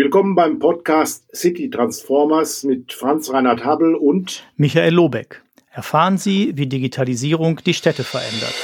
Willkommen beim Podcast City Transformers mit Franz Reinhard Habel und Michael Lobeck. Erfahren Sie, wie Digitalisierung die Städte verändert.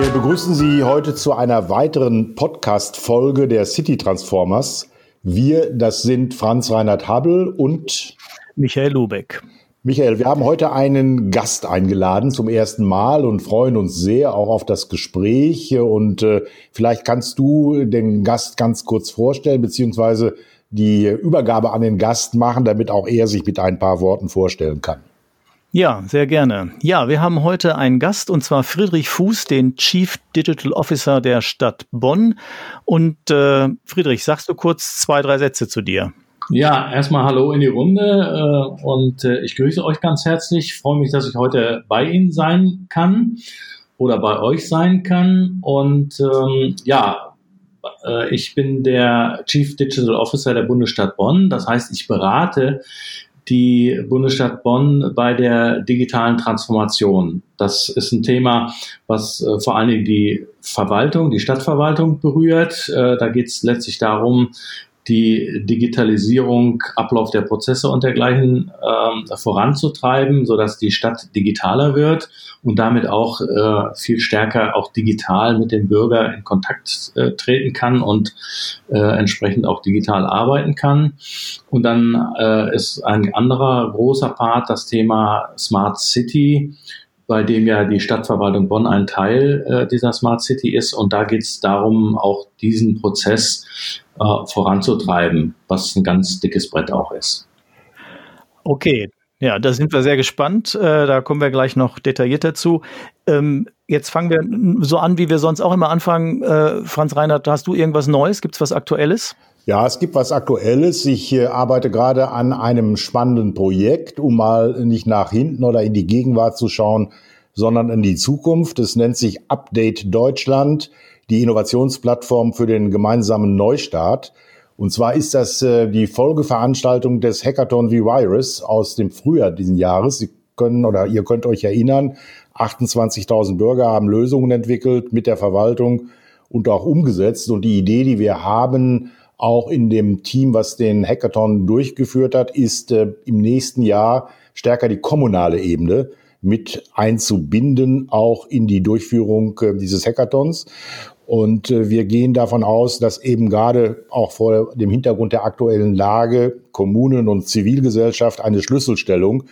Wir begrüßen Sie heute zu einer weiteren Podcast-Folge der City Transformers. Wir, das sind Franz Reinhard Habel und Michael Lobeck. Michael, wir haben heute einen Gast eingeladen zum ersten Mal und freuen uns sehr auch auf das Gespräch. Und äh, vielleicht kannst du den Gast ganz kurz vorstellen, beziehungsweise die Übergabe an den Gast machen, damit auch er sich mit ein paar Worten vorstellen kann. Ja, sehr gerne. Ja, wir haben heute einen Gast und zwar Friedrich Fuß, den Chief Digital Officer der Stadt Bonn. Und äh, Friedrich, sagst du kurz zwei, drei Sätze zu dir? Ja, erstmal Hallo in die Runde äh, und äh, ich grüße euch ganz herzlich. Ich freue mich, dass ich heute bei Ihnen sein kann oder bei euch sein kann. Und ähm, ja, äh, ich bin der Chief Digital Officer der Bundesstadt Bonn. Das heißt, ich berate die Bundesstadt Bonn bei der digitalen Transformation. Das ist ein Thema, was äh, vor allen Dingen die Verwaltung, die Stadtverwaltung berührt. Äh, da geht es letztlich darum, die Digitalisierung, Ablauf der Prozesse und dergleichen ähm, voranzutreiben, so dass die Stadt digitaler wird und damit auch äh, viel stärker auch digital mit dem Bürger in Kontakt äh, treten kann und äh, entsprechend auch digital arbeiten kann. Und dann äh, ist ein anderer großer Part das Thema Smart City bei dem ja die Stadtverwaltung Bonn ein Teil äh, dieser Smart City ist. Und da geht es darum, auch diesen Prozess äh, voranzutreiben, was ein ganz dickes Brett auch ist. Okay, ja, da sind wir sehr gespannt. Äh, da kommen wir gleich noch detaillierter zu. Ähm, jetzt fangen wir so an, wie wir sonst auch immer anfangen. Äh, Franz Reinhardt, hast du irgendwas Neues? Gibt es was Aktuelles? Ja, es gibt was Aktuelles. Ich äh, arbeite gerade an einem spannenden Projekt, um mal nicht nach hinten oder in die Gegenwart zu schauen, sondern in die Zukunft. Es nennt sich Update Deutschland die Innovationsplattform für den gemeinsamen Neustart. Und zwar ist das äh, die Folgeveranstaltung des Hackathon V-Virus aus dem Frühjahr diesen Jahres. Sie können oder ihr könnt euch erinnern, 28.000 Bürger haben Lösungen entwickelt mit der Verwaltung und auch umgesetzt. Und die Idee, die wir haben, auch in dem Team, was den Hackathon durchgeführt hat, ist äh, im nächsten Jahr stärker die kommunale Ebene mit einzubinden, auch in die Durchführung äh, dieses Hackathons. Und äh, wir gehen davon aus, dass eben gerade auch vor dem Hintergrund der aktuellen Lage Kommunen und Zivilgesellschaft eine Schlüsselstellung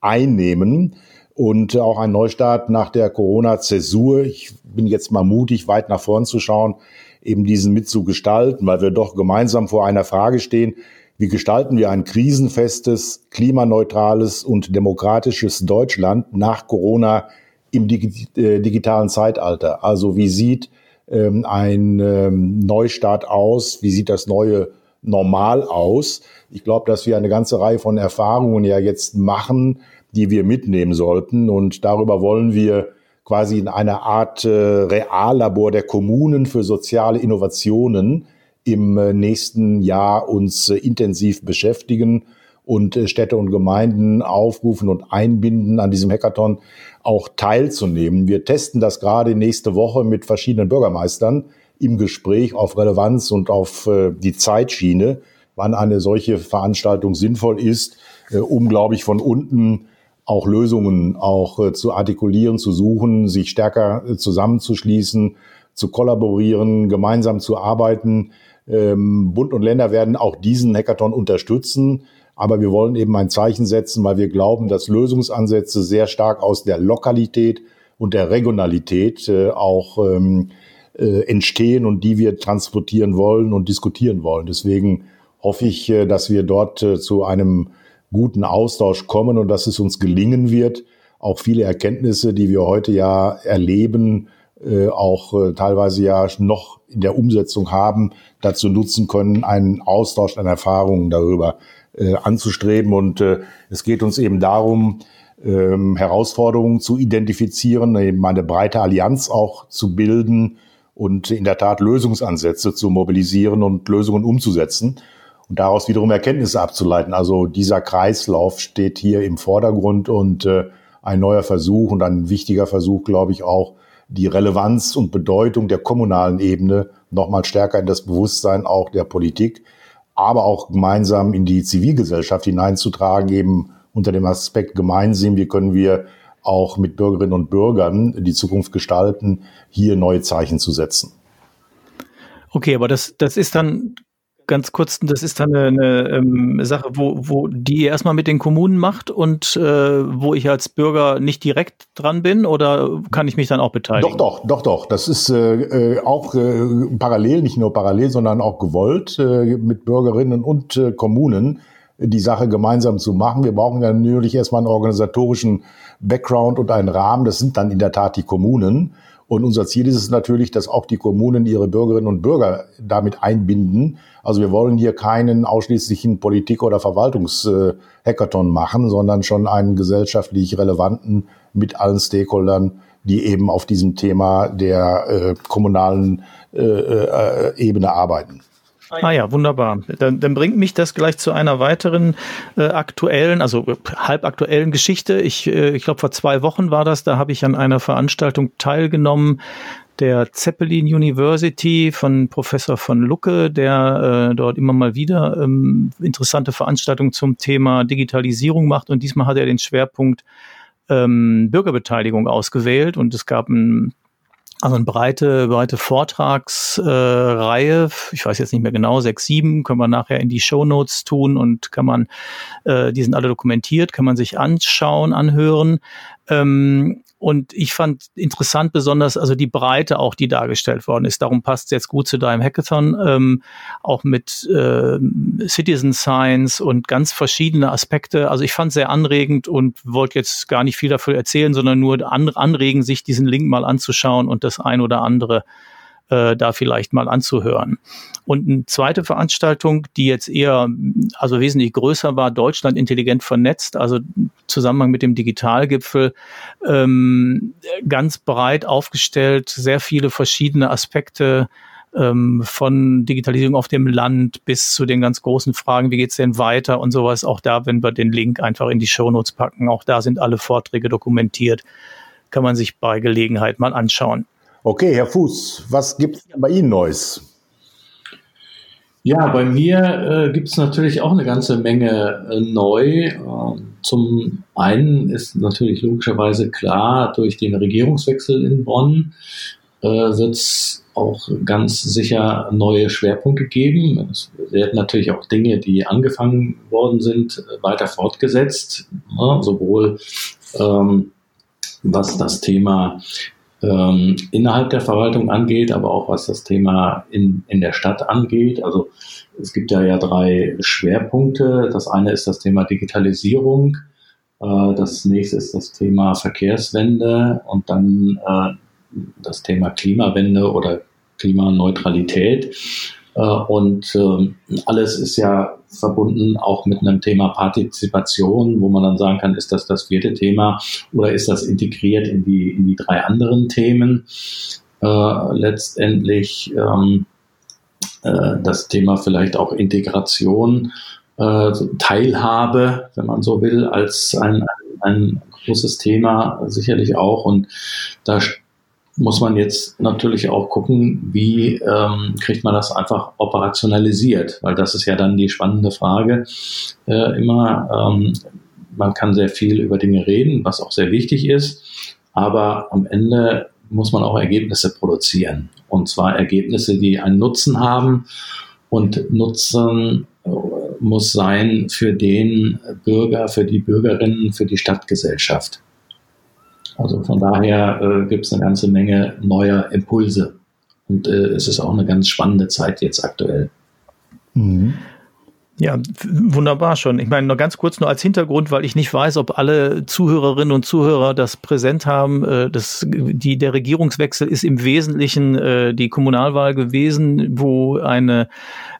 einnehmen und auch ein Neustart nach der Corona-Zäsur. Ich bin jetzt mal mutig, weit nach vorn zu schauen, eben diesen mitzugestalten, weil wir doch gemeinsam vor einer Frage stehen. Wie gestalten wir ein krisenfestes, klimaneutrales und demokratisches Deutschland nach Corona im äh, digitalen Zeitalter? Also wie sieht ähm, ein ähm, Neustart aus? Wie sieht das neue Normal aus? Ich glaube, dass wir eine ganze Reihe von Erfahrungen ja jetzt machen, die wir mitnehmen sollten. Und darüber wollen wir quasi in einer Art äh, Reallabor der Kommunen für soziale Innovationen im äh, nächsten Jahr uns äh, intensiv beschäftigen und äh, Städte und Gemeinden aufrufen und einbinden, an diesem Hackathon auch teilzunehmen. Wir testen das gerade nächste Woche mit verschiedenen Bürgermeistern im Gespräch auf Relevanz und auf äh, die Zeitschiene, wann eine solche Veranstaltung sinnvoll ist, äh, um, glaube ich, von unten auch Lösungen auch zu artikulieren, zu suchen, sich stärker zusammenzuschließen, zu kollaborieren, gemeinsam zu arbeiten. Ähm, Bund und Länder werden auch diesen Hackathon unterstützen. Aber wir wollen eben ein Zeichen setzen, weil wir glauben, dass Lösungsansätze sehr stark aus der Lokalität und der Regionalität äh, auch ähm, äh, entstehen und die wir transportieren wollen und diskutieren wollen. Deswegen hoffe ich, äh, dass wir dort äh, zu einem guten Austausch kommen und dass es uns gelingen wird, auch viele Erkenntnisse, die wir heute ja erleben, äh, auch äh, teilweise ja noch in der Umsetzung haben, dazu nutzen können, einen Austausch an Erfahrungen darüber äh, anzustreben. Und es geht uns eben darum, ähm, Herausforderungen zu identifizieren, eben eine breite Allianz auch zu bilden und in der Tat Lösungsansätze zu mobilisieren und Lösungen umzusetzen und daraus wiederum Erkenntnisse abzuleiten. Also dieser Kreislauf steht hier im Vordergrund und äh, ein neuer Versuch und ein wichtiger Versuch, glaube ich, auch die Relevanz und Bedeutung der kommunalen Ebene nochmal stärker in das Bewusstsein auch der Politik, aber auch gemeinsam in die Zivilgesellschaft hineinzutragen, eben unter dem Aspekt Gemeinsinn, wie können wir auch mit Bürgerinnen und Bürgern die Zukunft gestalten, hier neue Zeichen zu setzen. Okay, aber das, das ist dann ganz kurz, das ist dann eine, eine ähm, Sache, wo, wo die erstmal mit den Kommunen macht und äh, wo ich als Bürger nicht direkt dran bin oder kann ich mich dann auch beteiligen? Doch, doch, doch, doch. Das ist äh, äh auch äh, parallel, nicht nur parallel, sondern auch gewollt äh, mit Bürgerinnen und äh, Kommunen die Sache gemeinsam zu machen. Wir brauchen ja natürlich erstmal einen organisatorischen Background und einen Rahmen. Das sind dann in der Tat die Kommunen. Und unser Ziel ist es natürlich, dass auch die Kommunen ihre Bürgerinnen und Bürger damit einbinden. Also wir wollen hier keinen ausschließlichen Politik- oder Verwaltungshackathon machen, sondern schon einen gesellschaftlich relevanten mit allen Stakeholdern, die eben auf diesem Thema der äh, kommunalen äh, äh, Ebene arbeiten. Ah ja, wunderbar. Dann, dann bringt mich das gleich zu einer weiteren äh, aktuellen, also äh, halbaktuellen Geschichte. Ich, äh, ich glaube, vor zwei Wochen war das, da habe ich an einer Veranstaltung teilgenommen der Zeppelin University von Professor von Lucke, der äh, dort immer mal wieder ähm, interessante Veranstaltungen zum Thema Digitalisierung macht. Und diesmal hat er den Schwerpunkt ähm, Bürgerbeteiligung ausgewählt und es gab ein also eine breite, breite Vortragsreihe, äh, ich weiß jetzt nicht mehr genau, sechs, sieben, können wir nachher in die Show Notes tun und kann man, äh, die sind alle dokumentiert, kann man sich anschauen, anhören. Ähm, und ich fand interessant besonders, also die Breite auch, die dargestellt worden ist. Darum passt es jetzt gut zu deinem Hackathon, ähm, auch mit äh, Citizen Science und ganz verschiedene Aspekte. Also ich fand es sehr anregend und wollte jetzt gar nicht viel dafür erzählen, sondern nur an, anregen, sich diesen Link mal anzuschauen und das ein oder andere äh, da vielleicht mal anzuhören. Und eine zweite Veranstaltung, die jetzt eher, also wesentlich größer war, Deutschland intelligent vernetzt, also Zusammenhang mit dem Digitalgipfel, ähm, ganz breit aufgestellt, sehr viele verschiedene Aspekte ähm, von Digitalisierung auf dem Land bis zu den ganz großen Fragen, wie geht's denn weiter und sowas. Auch da, wenn wir den Link einfach in die Shownotes packen, auch da sind alle Vorträge dokumentiert, kann man sich bei Gelegenheit mal anschauen. Okay, Herr Fuß, was gibt es bei Ihnen Neues? Ja, bei mir äh, gibt es natürlich auch eine ganze Menge äh, neu. Äh, zum einen ist natürlich logischerweise klar, durch den Regierungswechsel in Bonn äh, wird es auch ganz sicher neue Schwerpunkte geben. Es werden natürlich auch Dinge, die angefangen worden sind, äh, weiter fortgesetzt, ne? sowohl ähm, was das Thema ähm, innerhalb der Verwaltung angeht, aber auch was das Thema in, in der Stadt angeht. Also es gibt ja, ja drei Schwerpunkte. Das eine ist das Thema Digitalisierung, äh, das nächste ist das Thema Verkehrswende und dann äh, das Thema Klimawende oder Klimaneutralität. Äh, und ähm, alles ist ja verbunden auch mit einem Thema Partizipation, wo man dann sagen kann, ist das das vierte Thema oder ist das integriert in die, in die drei anderen Themen? Äh, letztendlich ähm, äh, das Thema vielleicht auch Integration, Teilhabe, wenn man so will, als ein, ein großes Thema sicherlich auch. Und da muss man jetzt natürlich auch gucken, wie ähm, kriegt man das einfach operationalisiert, weil das ist ja dann die spannende Frage äh, immer. Ähm, man kann sehr viel über Dinge reden, was auch sehr wichtig ist, aber am Ende muss man auch Ergebnisse produzieren. Und zwar Ergebnisse, die einen Nutzen haben. Und Nutzen äh, muss sein für den Bürger, für die Bürgerinnen, für die Stadtgesellschaft. Also von daher äh, gibt es eine ganze Menge neuer Impulse. Und äh, es ist auch eine ganz spannende Zeit jetzt aktuell. Mhm. Ja, wunderbar schon. Ich meine, noch ganz kurz nur als Hintergrund, weil ich nicht weiß, ob alle Zuhörerinnen und Zuhörer das präsent haben. Äh, das, die, der Regierungswechsel ist im Wesentlichen äh, die Kommunalwahl gewesen, wo eine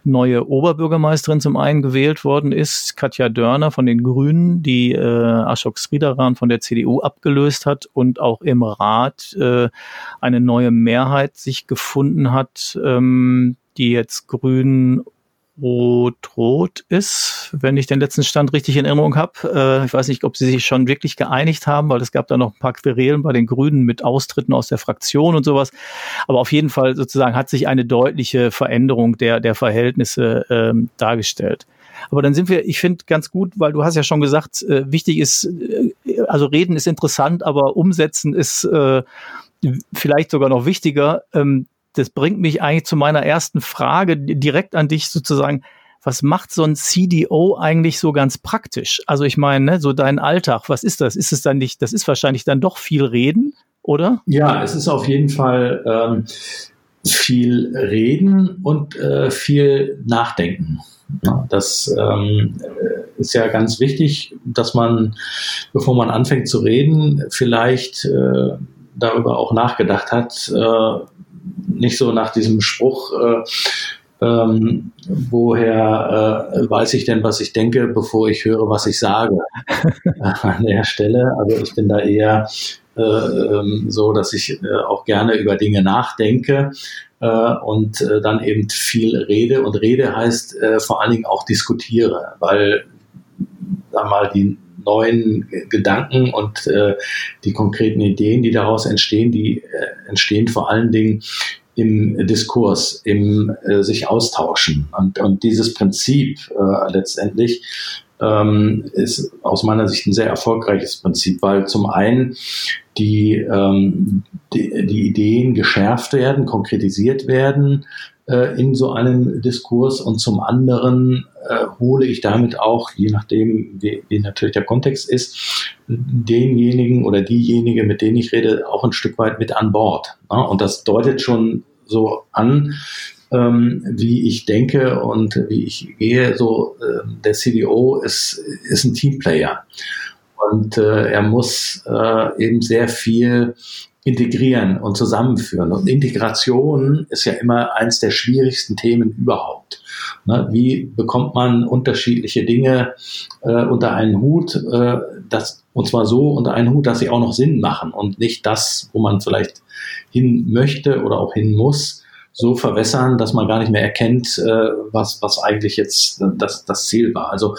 neue Oberbürgermeisterin zum einen gewählt worden ist, Katja Dörner von den Grünen, die äh, Ashok Sridaran von der CDU abgelöst hat und auch im Rat äh, eine neue Mehrheit sich gefunden hat, ähm, die jetzt Grünen rot-rot ist, wenn ich den letzten Stand richtig in Erinnerung habe. Äh, ich weiß nicht, ob sie sich schon wirklich geeinigt haben, weil es gab da noch ein paar Querelen bei den Grünen mit Austritten aus der Fraktion und sowas. Aber auf jeden Fall sozusagen hat sich eine deutliche Veränderung der, der Verhältnisse ähm, dargestellt. Aber dann sind wir, ich finde ganz gut, weil du hast ja schon gesagt, äh, wichtig ist, äh, also reden ist interessant, aber umsetzen ist äh, vielleicht sogar noch wichtiger. Ähm, das bringt mich eigentlich zu meiner ersten Frage direkt an dich sozusagen. Was macht so ein CDO eigentlich so ganz praktisch? Also ich meine, ne, so dein Alltag, was ist das? Ist es dann nicht, das ist wahrscheinlich dann doch viel Reden, oder? Ja, es ist auf jeden Fall ähm, viel Reden und äh, viel Nachdenken. Das ähm, ist ja ganz wichtig, dass man, bevor man anfängt zu reden, vielleicht äh, darüber auch nachgedacht hat, äh, nicht so nach diesem Spruch, äh, ähm, woher äh, weiß ich denn, was ich denke, bevor ich höre, was ich sage an der Stelle. Also ich bin da eher äh, ähm, so, dass ich äh, auch gerne über Dinge nachdenke äh, und äh, dann eben viel rede. Und Rede heißt äh, vor allen Dingen auch diskutiere, weil sag mal, die neuen Gedanken und äh, die konkreten Ideen, die daraus entstehen, die äh, entstehen vor allen Dingen im Diskurs, im äh, sich austauschen. Und, und dieses Prinzip äh, letztendlich ähm, ist aus meiner Sicht ein sehr erfolgreiches Prinzip, weil zum einen die, ähm, die, die Ideen geschärft werden, konkretisiert werden, äh, in so einem Diskurs und zum anderen äh, hole ich damit auch, je nachdem, wie, wie natürlich der Kontext ist, denjenigen oder diejenige, mit denen ich rede, auch ein Stück weit mit an Bord. Ne? Und das deutet schon so an, ähm, wie ich denke und wie ich gehe. So, äh, der CDO ist, ist ein Teamplayer. Und äh, er muss äh, eben sehr viel integrieren und zusammenführen. Und Integration ist ja immer eins der schwierigsten Themen überhaupt. Ne, wie bekommt man unterschiedliche Dinge äh, unter einen Hut, äh, das, und zwar so unter einen Hut, dass sie auch noch Sinn machen und nicht das, wo man vielleicht hin möchte oder auch hin muss, so verwässern, dass man gar nicht mehr erkennt, äh, was, was eigentlich jetzt das, das Ziel war. Also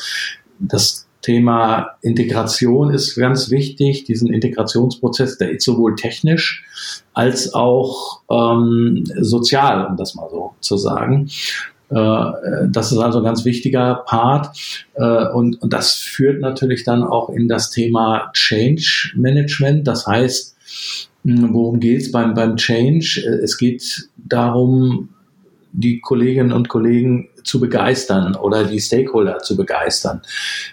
das Thema Integration ist ganz wichtig, diesen Integrationsprozess, der ist sowohl technisch als auch ähm, sozial, um das mal so zu sagen. Äh, das ist also ein ganz wichtiger Part äh, und, das führt natürlich dann auch in das Thema Change Management. Das heißt, worum geht es beim, beim Change? Äh, es geht darum, die Kolleginnen und Kollegen zu begeistern oder die Stakeholder zu begeistern.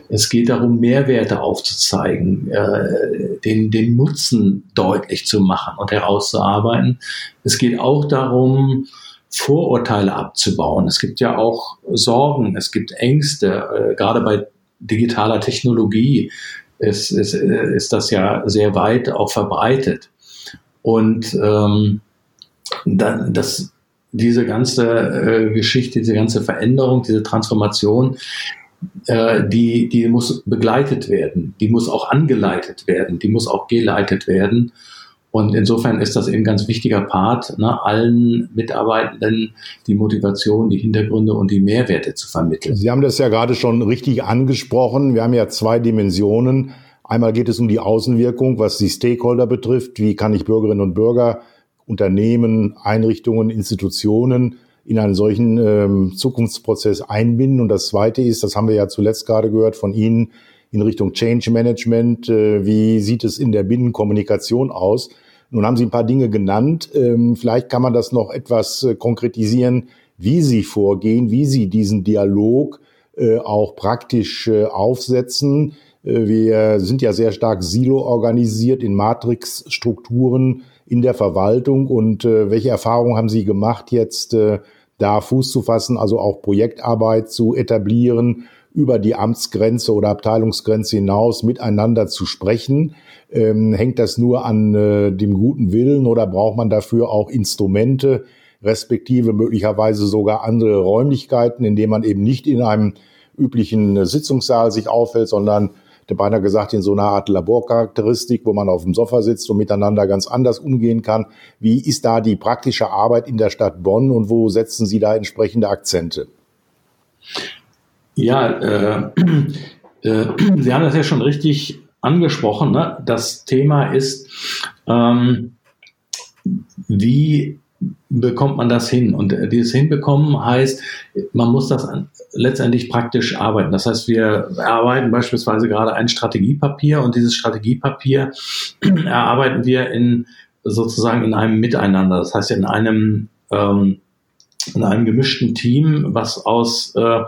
Es geht darum, Mehrwerte aufzuzeigen, äh, den, den Nutzen deutlich zu machen und herauszuarbeiten. Es geht auch darum, Vorurteile abzubauen. Es gibt ja auch Sorgen, es gibt Ängste, äh, gerade bei digitaler Technologie ist, ist, ist das ja sehr weit auch verbreitet. Und ähm, dann, das, diese ganze äh, Geschichte, diese ganze Veränderung, diese Transformation, äh, die, die muss begleitet werden, die muss auch angeleitet werden, die muss auch geleitet werden. Und insofern ist das eben ein ganz wichtiger Part, ne, allen Mitarbeitenden die Motivation, die Hintergründe und die Mehrwerte zu vermitteln. Sie haben das ja gerade schon richtig angesprochen. Wir haben ja zwei Dimensionen. Einmal geht es um die Außenwirkung, was die Stakeholder betrifft. Wie kann ich Bürgerinnen und Bürger Unternehmen, Einrichtungen, Institutionen in einen solchen ähm, Zukunftsprozess einbinden. Und das Zweite ist, das haben wir ja zuletzt gerade gehört von Ihnen, in Richtung Change Management. Äh, wie sieht es in der Binnenkommunikation aus? Nun haben Sie ein paar Dinge genannt. Ähm, vielleicht kann man das noch etwas äh, konkretisieren, wie Sie vorgehen, wie Sie diesen Dialog äh, auch praktisch äh, aufsetzen. Äh, wir sind ja sehr stark silo organisiert in Matrixstrukturen in der Verwaltung und äh, welche Erfahrungen haben Sie gemacht, jetzt äh, da Fuß zu fassen, also auch Projektarbeit zu etablieren, über die Amtsgrenze oder Abteilungsgrenze hinaus miteinander zu sprechen? Ähm, hängt das nur an äh, dem guten Willen oder braucht man dafür auch Instrumente, respektive möglicherweise sogar andere Räumlichkeiten, in denen man eben nicht in einem üblichen Sitzungssaal sich aufhält, sondern hätte beinahe gesagt, in so einer Art Laborcharakteristik, wo man auf dem Sofa sitzt und miteinander ganz anders umgehen kann. Wie ist da die praktische Arbeit in der Stadt Bonn und wo setzen Sie da entsprechende Akzente? Ja, äh, äh, Sie haben das ja schon richtig angesprochen. Ne? Das Thema ist, ähm, wie bekommt man das hin? Und äh, dieses Hinbekommen heißt, man muss das letztendlich praktisch arbeiten. Das heißt, wir erarbeiten beispielsweise gerade ein Strategiepapier und dieses Strategiepapier erarbeiten wir in sozusagen in einem Miteinander. Das heißt, in einem ähm, in einem gemischten Team, was aus äh,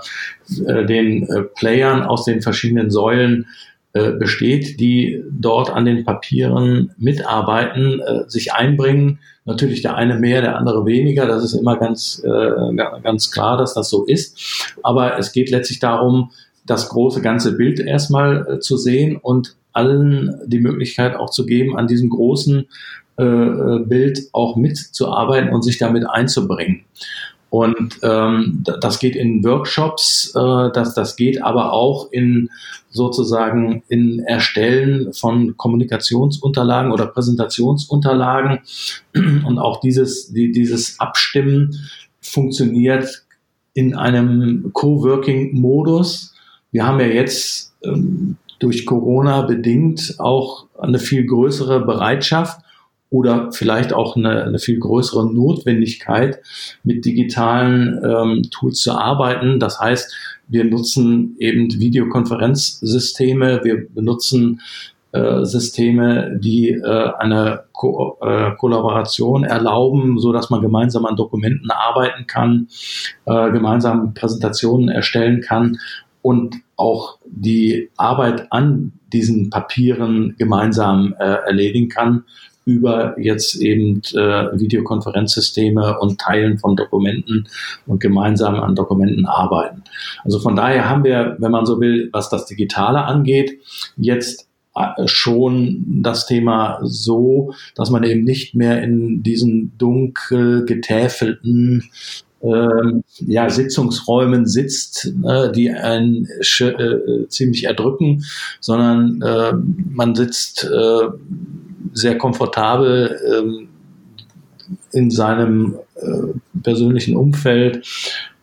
äh den äh, Playern aus den verschiedenen Säulen äh, besteht, die dort an den Papieren mitarbeiten, äh, sich einbringen. Natürlich der eine mehr, der andere weniger. Das ist immer ganz, äh, ganz klar, dass das so ist. Aber es geht letztlich darum, das große ganze Bild erstmal äh, zu sehen und allen die Möglichkeit auch zu geben, an diesem großen äh, Bild auch mitzuarbeiten und sich damit einzubringen. Und ähm, das geht in Workshops, äh, das, das geht aber auch in sozusagen in Erstellen von Kommunikationsunterlagen oder Präsentationsunterlagen. Und auch dieses, die, dieses Abstimmen funktioniert in einem Coworking-Modus. Wir haben ja jetzt ähm, durch Corona bedingt auch eine viel größere Bereitschaft oder vielleicht auch eine, eine viel größere Notwendigkeit, mit digitalen ähm, Tools zu arbeiten. Das heißt, wir nutzen eben Videokonferenzsysteme, wir benutzen äh, Systeme, die äh, eine Ko äh, Kollaboration erlauben, so dass man gemeinsam an Dokumenten arbeiten kann, äh, gemeinsam Präsentationen erstellen kann und auch die Arbeit an diesen Papieren gemeinsam äh, erledigen kann über jetzt eben äh, Videokonferenzsysteme und Teilen von Dokumenten und gemeinsam an Dokumenten arbeiten. Also von daher haben wir, wenn man so will, was das Digitale angeht, jetzt äh, schon das Thema so, dass man eben nicht mehr in diesen dunkel getäfelten ähm, ja, Sitzungsräumen sitzt, äh, die einen äh, ziemlich erdrücken, sondern äh, man sitzt äh, sehr komfortabel ähm, in seinem äh, persönlichen Umfeld.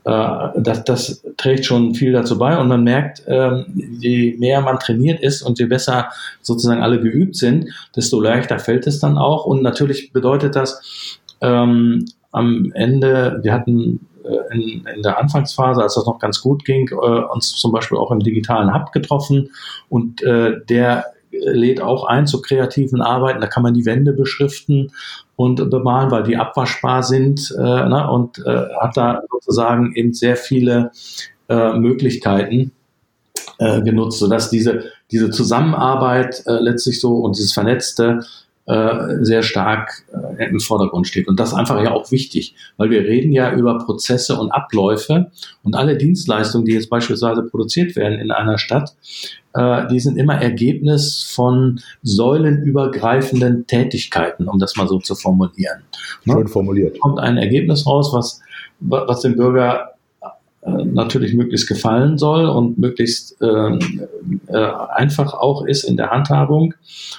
Äh, das, das trägt schon viel dazu bei und man merkt, ähm, je mehr man trainiert ist und je besser sozusagen alle geübt sind, desto leichter fällt es dann auch. Und natürlich bedeutet das ähm, am Ende, wir hatten äh, in, in, der Anfangsphase, als das noch ganz gut ging, äh, uns zum Beispiel auch im digitalen Hub getroffen und äh, der lädt auch ein zu kreativen Arbeiten. Da kann man die Wände beschriften und bemalen, weil die abwaschbar sind äh, ne, und äh, hat da sozusagen eben sehr viele äh, Möglichkeiten äh, genutzt, sodass diese, diese Zusammenarbeit äh, letztlich so und dieses Vernetzte äh, sehr stark äh, im Vordergrund steht. Und das ist einfach ja auch wichtig, weil wir reden ja über Prozesse und Abläufe und alle Dienstleistungen, die jetzt beispielsweise produziert werden in einer Stadt, äh, die sind immer Ergebnis von säulenübergreifenden Tätigkeiten, um das mal so zu formulieren. Ne? Schön formuliert. Kommt ein Ergebnis raus, was, was dem Bürger natürlich möglichst gefallen soll und möglichst äh, äh, einfach auch ist in der Handhabung.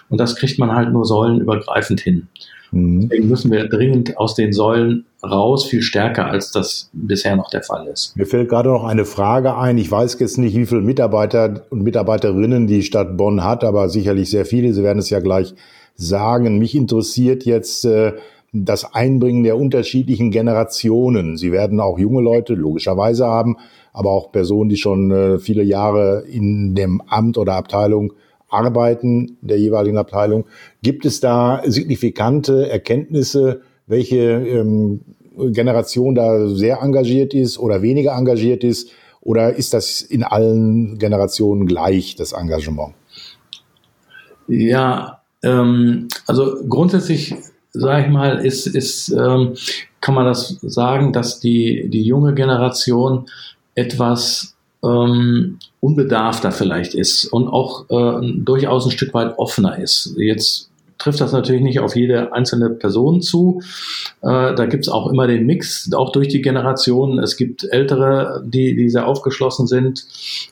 Und das kriegt man halt nur säulenübergreifend hin. Mhm. Deswegen müssen wir dringend aus den Säulen raus, viel stärker, als das bisher noch der Fall ist. Mir fällt gerade noch eine Frage ein. Ich weiß jetzt nicht, wie viele Mitarbeiter und Mitarbeiterinnen die Stadt Bonn hat, aber sicherlich sehr viele. Sie werden es ja gleich sagen. Mich interessiert jetzt, äh, das Einbringen der unterschiedlichen Generationen. Sie werden auch junge Leute logischerweise haben, aber auch Personen, die schon äh, viele Jahre in dem Amt oder Abteilung arbeiten, der jeweiligen Abteilung. Gibt es da signifikante Erkenntnisse, welche ähm, Generation da sehr engagiert ist oder weniger engagiert ist? Oder ist das in allen Generationen gleich, das Engagement? Ja, ähm, also grundsätzlich sage ich mal, ist, ist ähm, kann man das sagen, dass die, die junge Generation etwas ähm, unbedarfter vielleicht ist und auch äh, durchaus ein Stück weit offener ist. Jetzt trifft das natürlich nicht auf jede einzelne Person zu. Äh, da gibt's auch immer den Mix, auch durch die Generationen. Es gibt Ältere, die, die sehr aufgeschlossen sind,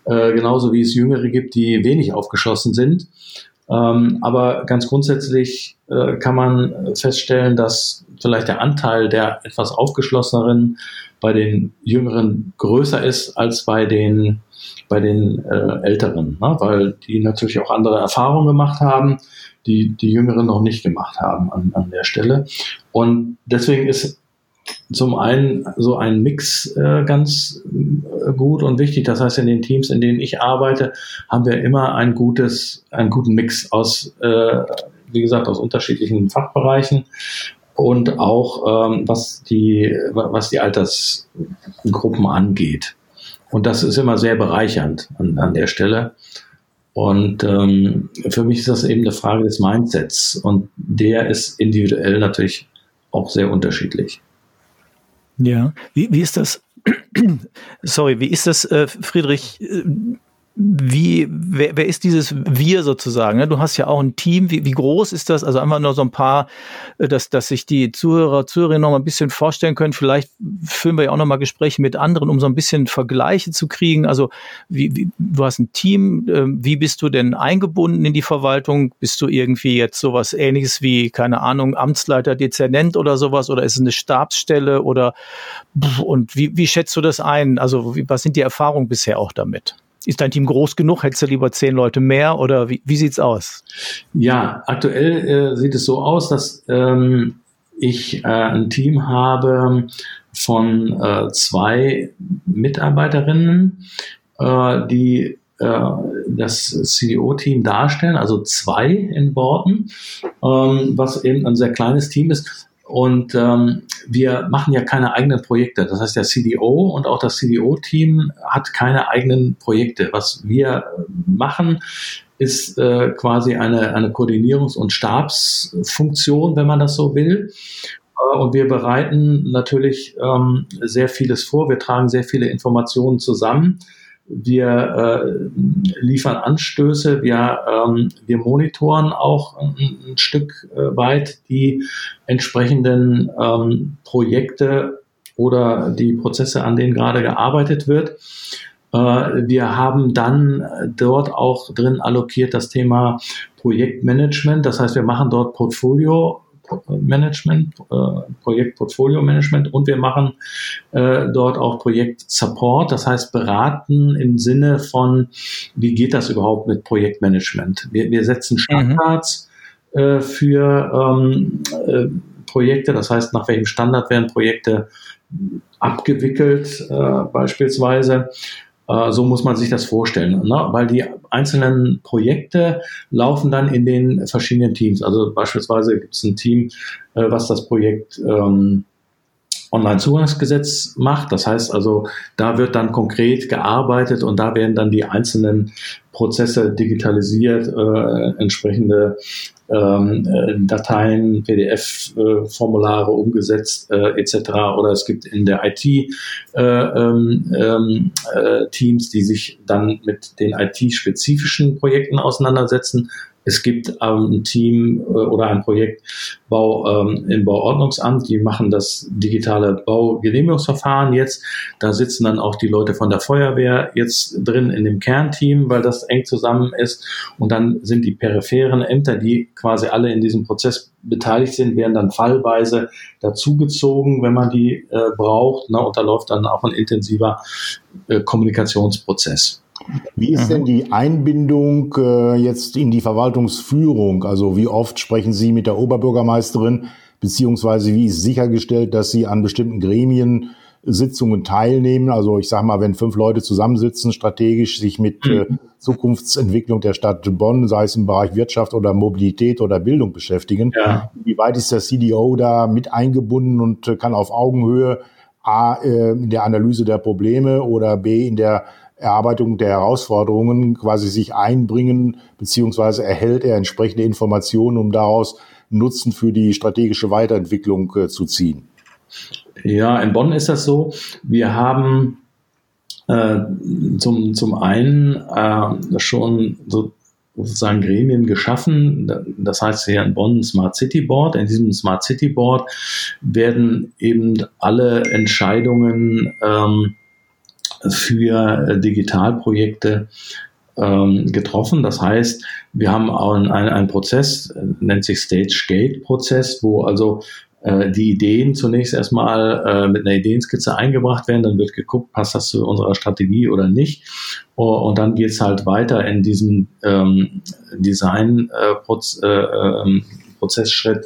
äh, genauso wie es Jüngere gibt, die wenig aufgeschlossen sind. Ähm, aber ganz grundsätzlich äh, kann man feststellen, dass vielleicht der Anteil der etwas aufgeschlosseneren bei den Jüngeren größer ist als bei den bei den äh, Älteren, ne? weil die natürlich auch andere Erfahrungen gemacht haben, die die Jüngeren noch nicht gemacht haben an, an der Stelle. Und deswegen ist zum einen so ein Mix äh, ganz äh, gut und wichtig. Das heißt, in den Teams, in denen ich arbeite, haben wir immer ein gutes, einen guten Mix aus, äh, wie gesagt, aus unterschiedlichen Fachbereichen und auch ähm, was die was die Altersgruppen angeht. Und das ist immer sehr bereichernd an, an der Stelle. Und ähm, für mich ist das eben eine Frage des Mindsets. Und der ist individuell natürlich auch sehr unterschiedlich. Ja, wie, wie ist das? Sorry, wie ist das, äh, Friedrich? Wie, wer, wer ist dieses Wir sozusagen? Ne? Du hast ja auch ein Team. Wie, wie groß ist das? Also einfach nur so ein paar, äh, dass, dass sich die Zuhörer, Zuhörerinnen noch mal ein bisschen vorstellen können. Vielleicht führen wir ja auch noch mal Gespräche mit anderen, um so ein bisschen Vergleiche zu kriegen. Also wie, wie, du hast ein Team. Ähm, wie bist du denn eingebunden in die Verwaltung? Bist du irgendwie jetzt sowas ähnliches wie, keine Ahnung, Amtsleiter, Dezernent oder sowas? Oder ist es eine Stabsstelle? Oder, und wie, wie schätzt du das ein? Also wie, was sind die Erfahrungen bisher auch damit? Ist dein Team groß genug? Hättest du lieber zehn Leute mehr oder wie, wie sieht's aus? Ja, aktuell äh, sieht es so aus, dass ähm, ich äh, ein Team habe von äh, zwei Mitarbeiterinnen, äh, die äh, das CDO-Team darstellen, also zwei in Worten, ähm, was eben ein sehr kleines Team ist. Und ähm, wir machen ja keine eigenen Projekte. Das heißt, der CDO und auch das CDO-Team hat keine eigenen Projekte. Was wir machen, ist äh, quasi eine, eine Koordinierungs- und Stabsfunktion, wenn man das so will. Äh, und wir bereiten natürlich ähm, sehr vieles vor. Wir tragen sehr viele Informationen zusammen wir äh, liefern Anstöße, wir, ähm, wir monitoren auch ein, ein Stück äh, weit die entsprechenden ähm, Projekte oder die Prozesse, an denen gerade gearbeitet wird. Äh, wir haben dann dort auch drin allokiert das Thema Projektmanagement. Das heißt, wir machen dort Portfolio Management, äh, Projekt Portfolio Management und wir machen äh, dort auch Projekt Support, das heißt beraten im Sinne von, wie geht das überhaupt mit Projektmanagement? Wir, wir setzen mhm. Standards mhm. äh, für ähm, äh, Projekte, das heißt, nach welchem Standard werden Projekte abgewickelt äh, beispielsweise. Äh, so muss man sich das vorstellen, ne? weil die einzelnen Projekte laufen dann in den verschiedenen Teams. Also beispielsweise gibt es ein Team, äh, was das Projekt ähm, Online-Zugangsgesetz macht. Das heißt also, da wird dann konkret gearbeitet und da werden dann die einzelnen Prozesse digitalisiert, äh, entsprechende ähm, äh, Dateien, PDF-Formulare umgesetzt äh, etc. Oder es gibt in der IT äh, ähm, ähm, äh, Teams, die sich dann mit den IT-spezifischen Projekten auseinandersetzen. Es gibt ähm, ein Team äh, oder ein Projekt Bau ähm, im Bauordnungsamt, die machen das digitale Baugenehmigungsverfahren jetzt. Da sitzen dann auch die Leute von der Feuerwehr jetzt drin in dem Kernteam, weil das eng zusammen ist. Und dann sind die peripheren Ämter, die quasi alle in diesem Prozess beteiligt sind, werden dann fallweise dazugezogen, wenn man die äh, braucht. Ne? Und da läuft dann auch ein intensiver äh, Kommunikationsprozess. Wie ist denn mhm. die Einbindung äh, jetzt in die Verwaltungsführung? Also wie oft sprechen Sie mit der Oberbürgermeisterin, beziehungsweise wie ist sichergestellt, dass Sie an bestimmten Gremien Sitzungen teilnehmen? Also ich sage mal, wenn fünf Leute zusammensitzen, strategisch sich mit äh, mhm. Zukunftsentwicklung der Stadt Bonn, sei es im Bereich Wirtschaft oder Mobilität oder Bildung beschäftigen, ja. wie weit ist der CDO da mit eingebunden und äh, kann auf Augenhöhe A äh, in der Analyse der Probleme oder B in der Erarbeitung der Herausforderungen quasi sich einbringen, beziehungsweise erhält er entsprechende Informationen, um daraus Nutzen für die strategische Weiterentwicklung äh, zu ziehen? Ja, in Bonn ist das so. Wir haben äh, zum, zum einen äh, schon so sozusagen Gremien geschaffen. Das heißt hier in Bonn Smart City Board. In diesem Smart City Board werden eben alle Entscheidungen ähm, für äh, Digitalprojekte ähm, getroffen. Das heißt, wir haben einen, einen Prozess, äh, nennt sich Stage Gate Prozess, wo also äh, die Ideen zunächst erstmal mit einer Ideenskizze eingebracht werden, dann wird geguckt, passt das zu unserer Strategie oder nicht. Und dann geht's halt weiter in diesem ähm, Design-Prozessschritt. Äh, äh,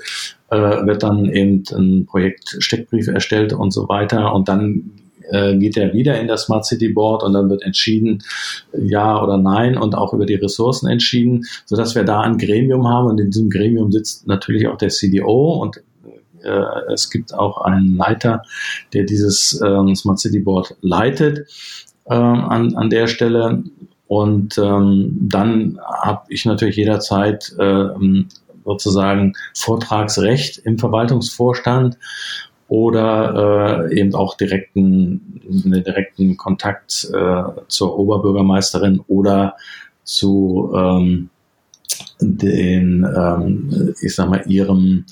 äh, wird dann eben ein Projekt Steckbrief erstellt und so weiter. Und dann äh, geht er wieder in das Smart City Board und dann wird entschieden, ja oder nein und auch über die Ressourcen entschieden, sodass wir da ein Gremium haben und in diesem Gremium sitzt natürlich auch der CDO und äh, es gibt auch einen Leiter, der dieses ähm, Smart City Board leitet äh, an, an der Stelle. Und ähm, dann habe ich natürlich jederzeit äh, sozusagen Vortragsrecht im Verwaltungsvorstand oder äh, eben auch direkten, einen direkten Kontakt äh, zur Oberbürgermeisterin oder zu ähm, den, ähm, ich sag mal, ihrem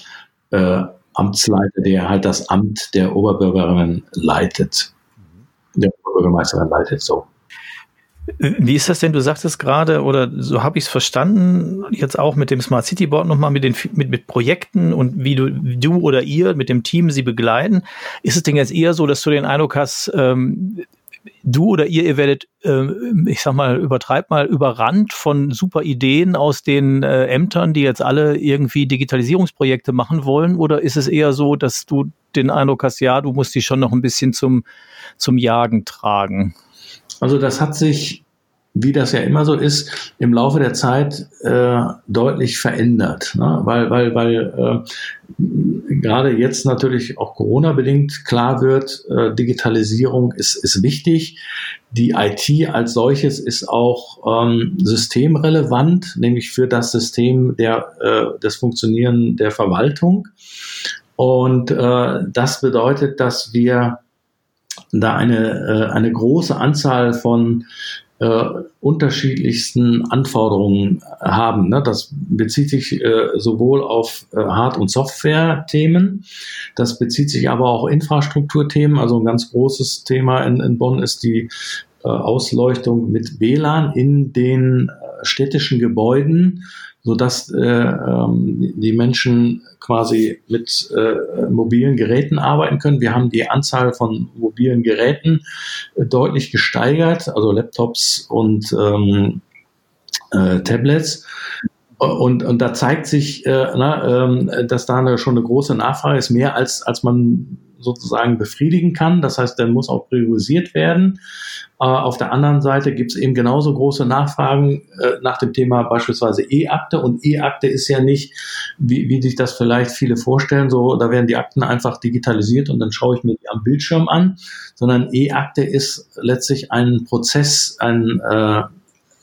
äh, Amtsleiter, der halt das Amt der Oberbürgerin leitet. Der Oberbürgermeisterin leitet so. Wie ist das denn? Du sagtest gerade, oder so habe ich es verstanden, jetzt auch mit dem Smart City Board nochmal mit den mit, mit Projekten und wie du, wie du oder ihr mit dem Team sie begleiten. Ist es denn jetzt eher so, dass du den Eindruck hast, ähm, du oder ihr, ihr werdet, äh, ich sag mal, übertreibt mal, überrannt von super Ideen aus den äh, Ämtern, die jetzt alle irgendwie Digitalisierungsprojekte machen wollen? Oder ist es eher so, dass du den Eindruck hast, ja, du musst die schon noch ein bisschen zum, zum Jagen tragen? Also das hat sich wie das ja immer so ist, im Laufe der Zeit äh, deutlich verändert. Ne? Weil, weil, weil äh, gerade jetzt natürlich auch Corona-bedingt klar wird, äh, Digitalisierung ist, ist wichtig. Die IT als solches ist auch ähm, systemrelevant, nämlich für das System der, äh, des Funktionieren der Verwaltung. Und äh, das bedeutet, dass wir da eine, äh, eine große Anzahl von äh, unterschiedlichsten Anforderungen haben. Ne? Das bezieht sich äh, sowohl auf äh, Hard- und Software-Themen, das bezieht sich aber auch Infrastrukturthemen. Also ein ganz großes Thema in, in Bonn ist die Ausleuchtung mit WLAN in den äh, städtischen Gebäuden so dass äh, ähm, die Menschen quasi mit äh, mobilen Geräten arbeiten können. Wir haben die Anzahl von mobilen Geräten äh, deutlich gesteigert, also Laptops und ähm, äh, Tablets. Und, und da zeigt sich, äh, na, ähm, dass da eine, schon eine große Nachfrage ist, mehr als, als man sozusagen befriedigen kann. Das heißt, der muss auch priorisiert werden. Äh, auf der anderen Seite gibt es eben genauso große Nachfragen äh, nach dem Thema beispielsweise E-Akte. Und E-Akte ist ja nicht, wie, wie sich das vielleicht viele vorstellen, so da werden die Akten einfach digitalisiert und dann schaue ich mir die am Bildschirm an, sondern E-Akte ist letztlich ein Prozess, ein äh,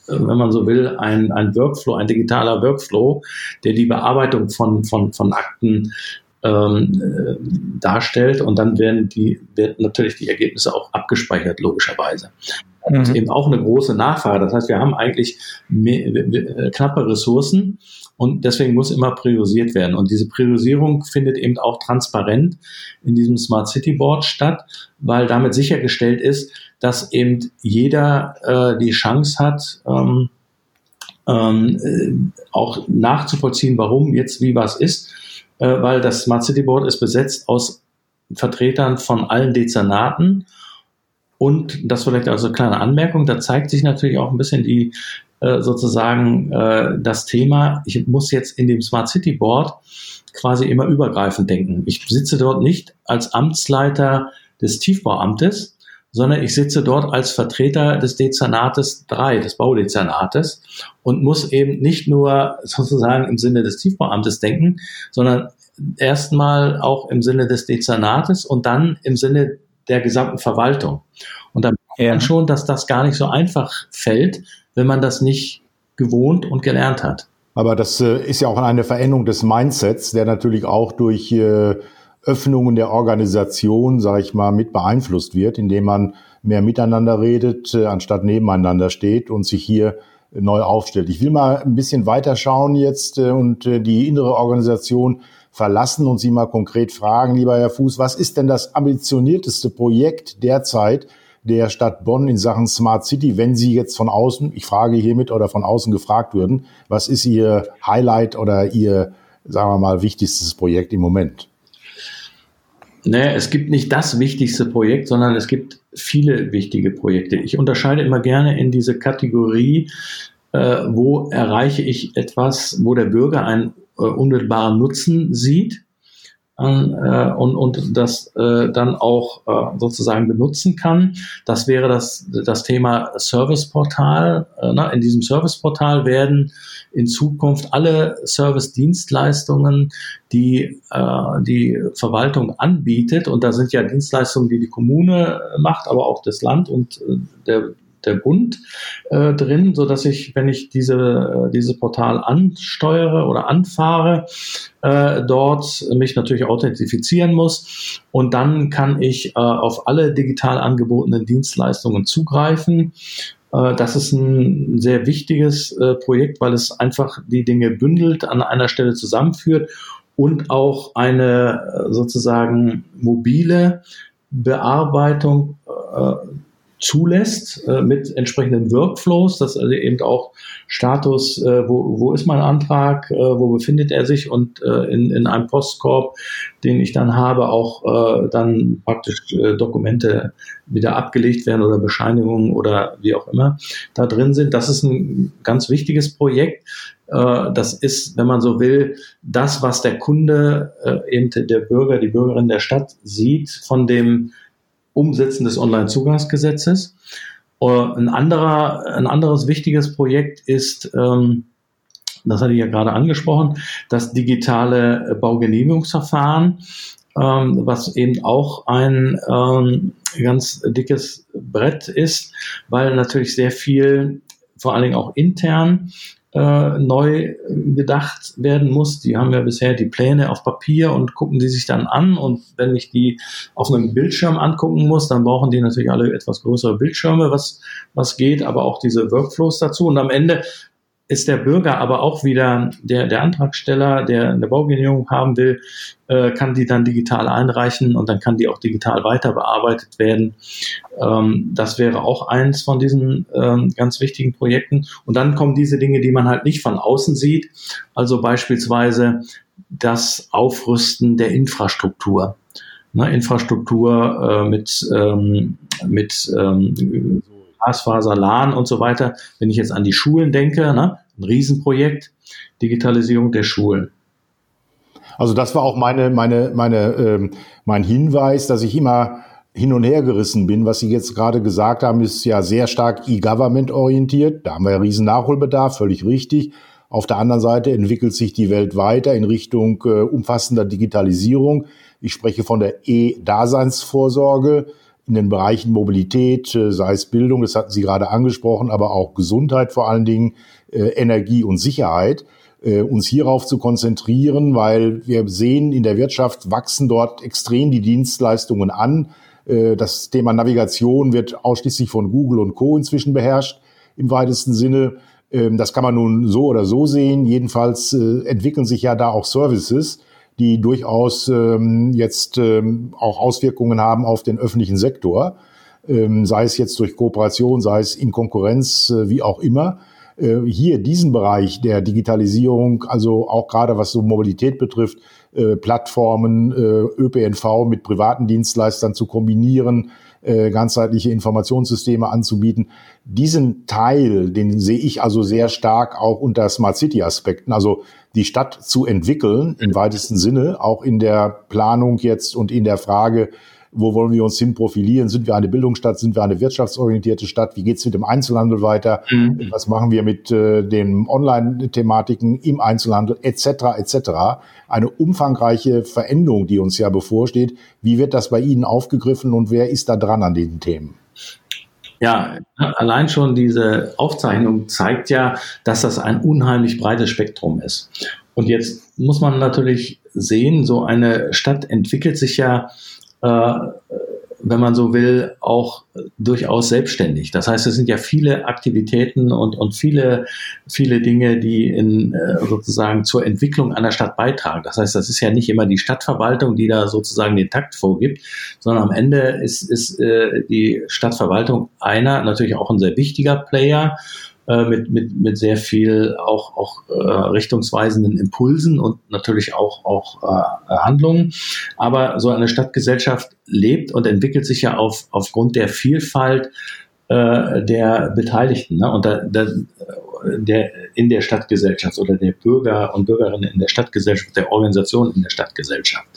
wenn man so will, ein, ein Workflow, ein digitaler Workflow, der die Bearbeitung von, von, von Akten ähm, äh, darstellt und dann werden die werden natürlich die Ergebnisse auch abgespeichert logischerweise. Das ist mhm. eben auch eine große Nachfrage. Das heißt, wir haben eigentlich mehr, äh, knappe Ressourcen und deswegen muss immer priorisiert werden. Und diese Priorisierung findet eben auch transparent in diesem Smart City Board statt, weil damit sichergestellt ist, dass eben jeder äh, die Chance hat, ähm, ähm, äh, auch nachzuvollziehen, warum jetzt wie was ist äh, weil das Smart City Board ist besetzt aus Vertretern von allen Dezernaten. Und das vielleicht also eine kleine Anmerkung, da zeigt sich natürlich auch ein bisschen die äh, sozusagen äh, das Thema, ich muss jetzt in dem Smart City Board quasi immer übergreifend denken. Ich sitze dort nicht als Amtsleiter des Tiefbauamtes, sondern ich sitze dort als Vertreter des Dezernates 3, des Baudezernates und muss eben nicht nur sozusagen im Sinne des Tiefbauamtes denken, sondern erstmal auch im Sinne des Dezernates und dann im Sinne der gesamten Verwaltung. Und da merkt ja. man schon, dass das gar nicht so einfach fällt, wenn man das nicht gewohnt und gelernt hat. Aber das äh, ist ja auch eine Veränderung des Mindsets, der natürlich auch durch äh, Öffnungen der Organisation, sage ich mal, mit beeinflusst wird, indem man mehr miteinander redet, äh, anstatt nebeneinander steht und sich hier neu aufstellt. Ich will mal ein bisschen weiter schauen jetzt äh, und äh, die innere Organisation verlassen und Sie mal konkret fragen, lieber Herr Fuß, was ist denn das ambitionierteste Projekt derzeit der Stadt Bonn in Sachen Smart City, wenn Sie jetzt von außen, ich frage hiermit oder von außen gefragt würden, was ist Ihr Highlight oder Ihr, sagen wir mal, wichtigstes Projekt im Moment? Naja, es gibt nicht das wichtigste Projekt, sondern es gibt viele wichtige Projekte. Ich unterscheide immer gerne in diese Kategorie, äh, wo erreiche ich etwas, wo der Bürger einen äh, unmittelbaren Nutzen sieht äh, und, und das äh, dann auch äh, sozusagen benutzen kann. Das wäre das, das Thema Serviceportal. Äh, ne? In diesem Serviceportal werden in Zukunft alle Service-Dienstleistungen, die äh, die Verwaltung anbietet, und da sind ja Dienstleistungen, die die Kommune macht, aber auch das Land und äh, der der Bund äh, drin, so dass ich, wenn ich diese, äh, diese Portal ansteuere oder anfahre, äh, dort mich natürlich authentifizieren muss und dann kann ich äh, auf alle digital angebotenen Dienstleistungen zugreifen. Äh, das ist ein sehr wichtiges äh, Projekt, weil es einfach die Dinge bündelt, an einer Stelle zusammenführt und auch eine sozusagen mobile Bearbeitung zulässt äh, mit entsprechenden Workflows, dass also eben auch Status, äh, wo, wo ist mein Antrag, äh, wo befindet er sich und äh, in, in einem Postkorb, den ich dann habe, auch äh, dann praktisch äh, Dokumente wieder abgelegt werden oder Bescheinigungen oder wie auch immer da drin sind. Das ist ein ganz wichtiges Projekt. Äh, das ist, wenn man so will, das, was der Kunde, äh, eben der Bürger, die Bürgerin der Stadt sieht von dem Umsetzen des Onlinezugangsgesetzes. Äh, ein, anderer, ein anderes wichtiges Projekt ist, ähm, das hatte ich ja gerade angesprochen, das digitale Baugenehmigungsverfahren, ähm, was eben auch ein ähm, ganz dickes Brett ist, weil natürlich sehr viel, vor allen Dingen auch intern, äh, neu gedacht werden muss. Die haben ja bisher die Pläne auf Papier und gucken die sich dann an. Und wenn ich die auf einem Bildschirm angucken muss, dann brauchen die natürlich alle etwas größere Bildschirme, was, was geht, aber auch diese Workflows dazu. Und am Ende ist der Bürger aber auch wieder der, der Antragsteller, der eine Baugenehmigung haben will, äh, kann die dann digital einreichen und dann kann die auch digital weiter bearbeitet werden. Ähm, das wäre auch eins von diesen ähm, ganz wichtigen Projekten. Und dann kommen diese Dinge, die man halt nicht von außen sieht, also beispielsweise das Aufrüsten der Infrastruktur. Ne, Infrastruktur äh, mit, ähm, mit ähm, Glasfaser, LAN und so weiter. Wenn ich jetzt an die Schulen denke, ne, ein Riesenprojekt, Digitalisierung der Schulen. Also das war auch meine, meine, meine, ähm, mein Hinweis, dass ich immer hin und her gerissen bin. Was Sie jetzt gerade gesagt haben, ist ja sehr stark E-Government orientiert. Da haben wir ja riesen Nachholbedarf, völlig richtig. Auf der anderen Seite entwickelt sich die Welt weiter in Richtung äh, umfassender Digitalisierung. Ich spreche von der E-Daseinsvorsorge in den Bereichen Mobilität, äh, sei es Bildung, das hatten Sie gerade angesprochen, aber auch Gesundheit vor allen Dingen, äh, Energie und Sicherheit, äh, uns hierauf zu konzentrieren, weil wir sehen, in der Wirtschaft wachsen dort extrem die Dienstleistungen an. Das Thema Navigation wird ausschließlich von Google und Co. inzwischen beherrscht, im weitesten Sinne. Ähm, das kann man nun so oder so sehen. Jedenfalls entwickeln sich ja da auch Services, die durchaus ähm, jetzt ähm, auch Auswirkungen haben auf den öffentlichen Sektor, ähm, sei es jetzt durch Kooperation, sei es in Konkurrenz, äh, wie auch immer. Äh, hier diesen Bereich der Digitalisierung, also auch gerade was so Mobilität betrifft, äh, Plattformen, äh, ÖPNV mit privaten Dienstleistern zu kombinieren, äh, ganzheitliche Informationssysteme anzubieten. Diesen Teil, den sehe ich also sehr stark auch unter Smart City Aspekten, also die Stadt zu entwickeln im weitesten Sinne, auch in der Planung jetzt und in der Frage, wo wollen wir uns hin profilieren? Sind wir eine Bildungsstadt? Sind wir eine wirtschaftsorientierte Stadt? Wie geht's mit dem Einzelhandel weiter? Mhm. Was machen wir mit äh, den Online-Thematiken im Einzelhandel etc. etc. Eine umfangreiche Veränderung, die uns ja bevorsteht. Wie wird das bei Ihnen aufgegriffen und wer ist da dran an diesen Themen? Ja, allein schon diese Aufzeichnung zeigt ja, dass das ein unheimlich breites Spektrum ist. Und jetzt muss man natürlich sehen, so eine Stadt entwickelt sich ja äh, wenn man so will, auch durchaus selbstständig. Das heißt, es sind ja viele Aktivitäten und, und viele, viele Dinge, die in, äh, sozusagen zur Entwicklung einer Stadt beitragen. Das heißt, das ist ja nicht immer die Stadtverwaltung, die da sozusagen den Takt vorgibt, sondern am Ende ist, ist äh, die Stadtverwaltung einer, natürlich auch ein sehr wichtiger Player, äh, mit, mit, mit sehr viel auch, auch äh, richtungsweisenden Impulsen und natürlich auch, auch äh, Handlungen. Aber so eine Stadtgesellschaft lebt und entwickelt sich ja auf, aufgrund der Vielfalt äh, der Beteiligten ne? und da, da, der, in der Stadtgesellschaft oder der Bürger und Bürgerinnen in der Stadtgesellschaft, der Organisation in der Stadtgesellschaft.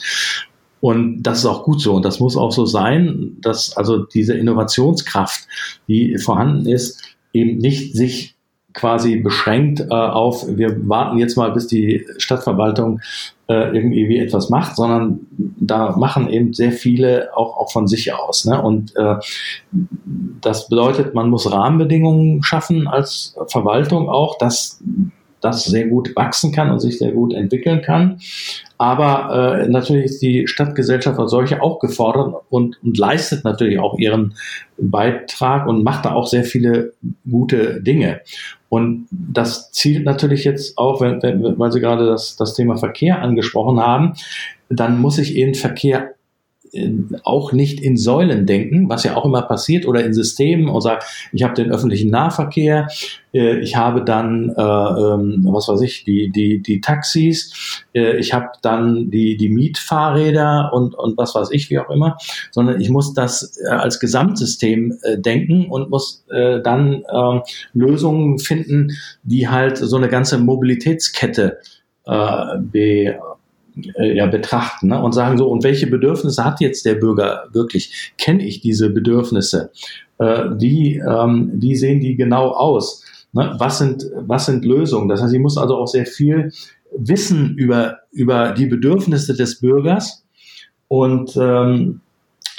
Und das ist auch gut so und das muss auch so sein, dass also diese Innovationskraft, die vorhanden ist, eben nicht sich quasi beschränkt äh, auf, wir warten jetzt mal, bis die Stadtverwaltung äh, irgendwie wie etwas macht, sondern da machen eben sehr viele auch, auch von sich aus. Ne? Und äh, das bedeutet, man muss Rahmenbedingungen schaffen als Verwaltung auch, dass das sehr gut wachsen kann und sich sehr gut entwickeln kann. Aber äh, natürlich ist die Stadtgesellschaft als solche auch gefordert und, und leistet natürlich auch ihren Beitrag und macht da auch sehr viele gute Dinge. Und das zielt natürlich jetzt auch, wenn, wenn, weil Sie gerade das, das Thema Verkehr angesprochen haben, dann muss ich in Verkehr auch nicht in Säulen denken, was ja auch immer passiert, oder in Systemen und sagt, ich habe den öffentlichen Nahverkehr, äh, ich habe dann, äh, ähm, was weiß ich, die, die, die Taxis, äh, ich habe dann die, die Mietfahrräder und, und was weiß ich, wie auch immer, sondern ich muss das äh, als Gesamtsystem äh, denken und muss äh, dann äh, Lösungen finden, die halt so eine ganze Mobilitätskette äh, be, äh, ja, betrachten ne? und sagen so, und welche Bedürfnisse hat jetzt der Bürger wirklich? Kenne ich diese Bedürfnisse? Äh, wie, ähm, wie sehen die genau aus? Ne? Was, sind, was sind Lösungen? Das heißt, ich muss also auch sehr viel wissen über, über die Bedürfnisse des Bürgers und ähm,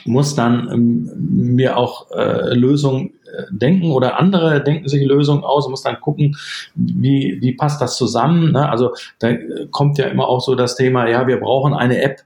muss dann ähm, mir auch äh, Lösungen denken oder andere denken sich Lösungen aus und muss dann gucken, wie, wie passt das zusammen. Ne? Also da äh, kommt ja immer auch so das Thema, ja, wir brauchen eine App.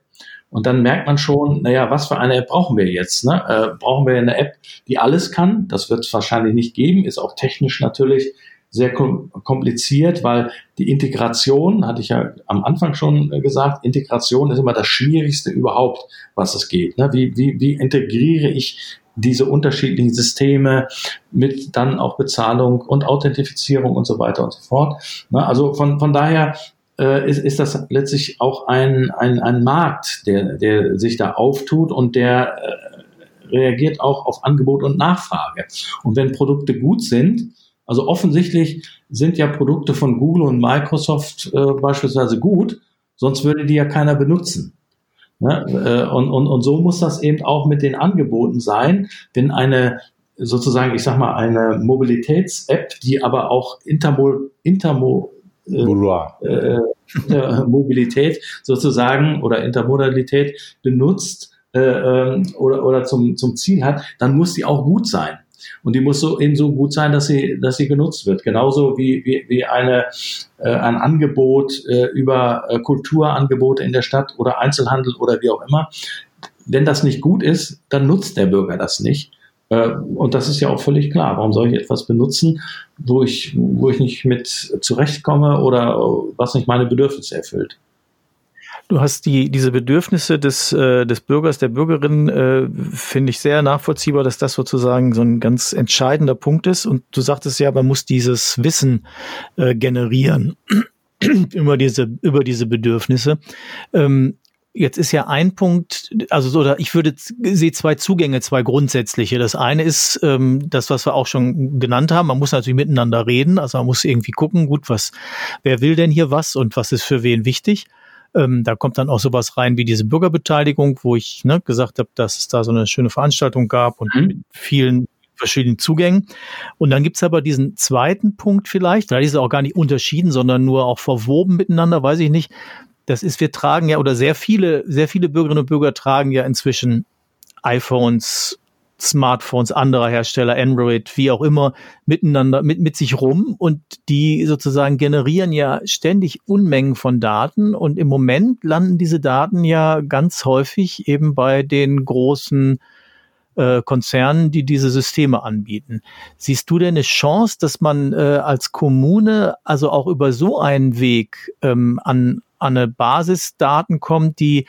Und dann merkt man schon, naja, was für eine App brauchen wir jetzt? Ne? Äh, brauchen wir eine App, die alles kann? Das wird es wahrscheinlich nicht geben, ist auch technisch natürlich sehr kompliziert, weil die Integration, hatte ich ja am Anfang schon gesagt, Integration ist immer das Schwierigste überhaupt, was es geht. Ne? Wie, wie, wie integriere ich diese unterschiedlichen Systeme mit dann auch Bezahlung und Authentifizierung und so weiter und so fort. Ne? Also von, von daher äh, ist, ist das letztlich auch ein, ein, ein Markt, der, der sich da auftut und der äh, reagiert auch auf Angebot und Nachfrage. Und wenn Produkte gut sind, also offensichtlich sind ja Produkte von Google und Microsoft äh, beispielsweise gut, sonst würde die ja keiner benutzen. Ne? Äh, und, und, und so muss das eben auch mit den Angeboten sein, wenn eine sozusagen, ich sag mal, eine Mobilitäts-App, die aber auch Intermo, Intermo äh, äh, Mobilität sozusagen oder Intermodalität benutzt äh, ähm, oder, oder zum, zum Ziel hat, dann muss die auch gut sein. Und die muss so in so gut sein, dass sie, dass sie genutzt wird. Genauso wie, wie, wie eine, äh, ein Angebot äh, über äh, Kulturangebote in der Stadt oder Einzelhandel oder wie auch immer. Wenn das nicht gut ist, dann nutzt der Bürger das nicht. Äh, und das ist ja auch völlig klar. Warum soll ich etwas benutzen, wo ich, wo ich nicht mit zurechtkomme oder was nicht meine Bedürfnisse erfüllt? Du hast die, diese Bedürfnisse des, äh, des Bürgers, der Bürgerin, äh, finde ich sehr nachvollziehbar, dass das sozusagen so ein ganz entscheidender Punkt ist. Und du sagtest ja, man muss dieses Wissen äh, generieren über diese, über diese Bedürfnisse. Ähm, Jetzt ist ja ein Punkt, also so, ich würde sehe zwei Zugänge, zwei grundsätzliche. Das eine ist ähm, das, was wir auch schon genannt haben. Man muss natürlich miteinander reden, also man muss irgendwie gucken, gut, was, wer will denn hier was und was ist für wen wichtig. Ähm, da kommt dann auch sowas rein wie diese Bürgerbeteiligung, wo ich ne, gesagt habe, dass es da so eine schöne Veranstaltung gab und mhm. mit vielen verschiedenen Zugängen. Und dann gibt's aber diesen zweiten Punkt vielleicht, da ist es auch gar nicht unterschieden, sondern nur auch verwoben miteinander, weiß ich nicht. Das ist, wir tragen ja, oder sehr viele, sehr viele Bürgerinnen und Bürger tragen ja inzwischen iPhones, Smartphones anderer Hersteller, Android, wie auch immer, miteinander, mit, mit sich rum und die sozusagen generieren ja ständig Unmengen von Daten und im Moment landen diese Daten ja ganz häufig eben bei den großen äh, Konzernen, die diese Systeme anbieten. Siehst du denn eine Chance, dass man äh, als Kommune also auch über so einen Weg ähm, an, an eine Basisdaten kommt, die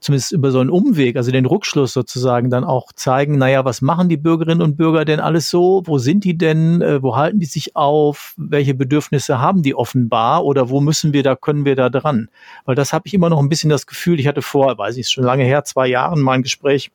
zumindest über so einen Umweg, also den Rückschluss sozusagen, dann auch zeigen, naja, was machen die Bürgerinnen und Bürger denn alles so? Wo sind die denn? Äh, wo halten die sich auf? Welche Bedürfnisse haben die offenbar? Oder wo müssen wir da, können wir da dran? Weil das habe ich immer noch ein bisschen das Gefühl, ich hatte vor, weiß ich, schon lange her, zwei Jahren mal ein Gespräch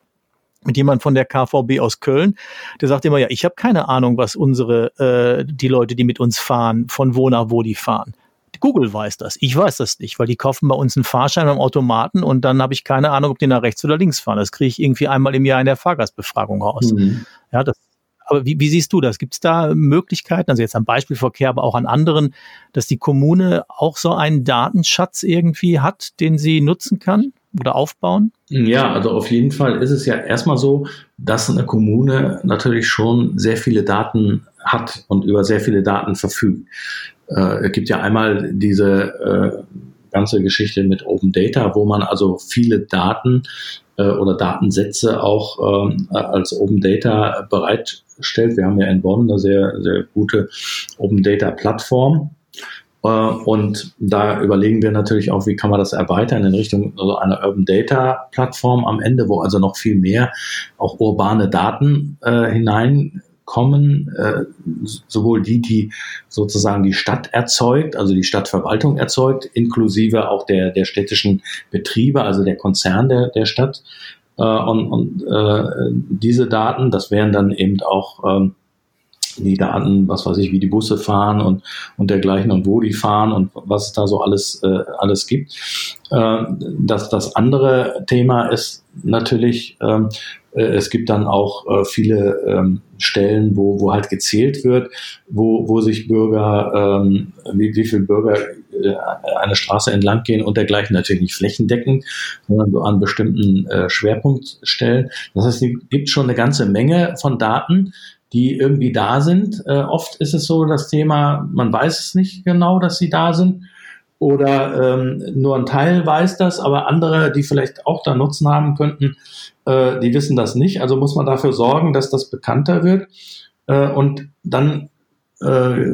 mit jemand von der KVB aus Köln, der sagt immer, ja, ich habe keine Ahnung, was unsere, äh, die Leute, die mit uns fahren, von wo nach wo die fahren. Google weiß das. Ich weiß das nicht, weil die kaufen bei uns einen Fahrschein beim Automaten und dann habe ich keine Ahnung, ob die nach rechts oder links fahren. Das kriege ich irgendwie einmal im Jahr in der Fahrgastbefragung raus. Mhm. Ja, das, aber wie, wie siehst du das? Gibt es da Möglichkeiten, also jetzt am Beispielverkehr, aber auch an anderen, dass die Kommune auch so einen Datenschatz irgendwie hat, den sie nutzen kann? oder aufbauen? Ja, also auf jeden Fall ist es ja erstmal so, dass eine Kommune natürlich schon sehr viele Daten hat und über sehr viele Daten verfügt. Äh, es gibt ja einmal diese äh, ganze Geschichte mit Open Data, wo man also viele Daten äh, oder Datensätze auch ähm, als Open Data bereitstellt. Wir haben ja in Bonn eine sehr, sehr gute Open Data Plattform äh, und da überlegen wir natürlich auch, wie kann man das erweitern in Richtung also einer Urban Data Plattform am Ende, wo also noch viel mehr auch urbane Daten äh, hineinkommen, äh, sowohl die, die sozusagen die Stadt erzeugt, also die Stadtverwaltung erzeugt, inklusive auch der, der städtischen Betriebe, also der Konzern der, der Stadt. Äh, und und äh, diese Daten, das wären dann eben auch ähm, die Daten, was weiß ich, wie die Busse fahren und, und dergleichen und wo die fahren und was es da so alles, äh, alles gibt. Äh, das, das andere Thema ist natürlich, ähm, äh, es gibt dann auch äh, viele ähm, Stellen, wo, wo halt gezählt wird, wo, wo sich Bürger, ähm, wie, wie viele Bürger äh, eine Straße entlang gehen und dergleichen, natürlich nicht flächendeckend, sondern so an bestimmten äh, Schwerpunktstellen. Das heißt, es gibt schon eine ganze Menge von Daten, die irgendwie da sind. Äh, oft ist es so das Thema, man weiß es nicht genau, dass sie da sind. Oder ähm, nur ein Teil weiß das, aber andere, die vielleicht auch da Nutzen haben könnten, äh, die wissen das nicht. Also muss man dafür sorgen, dass das bekannter wird. Äh, und dann äh,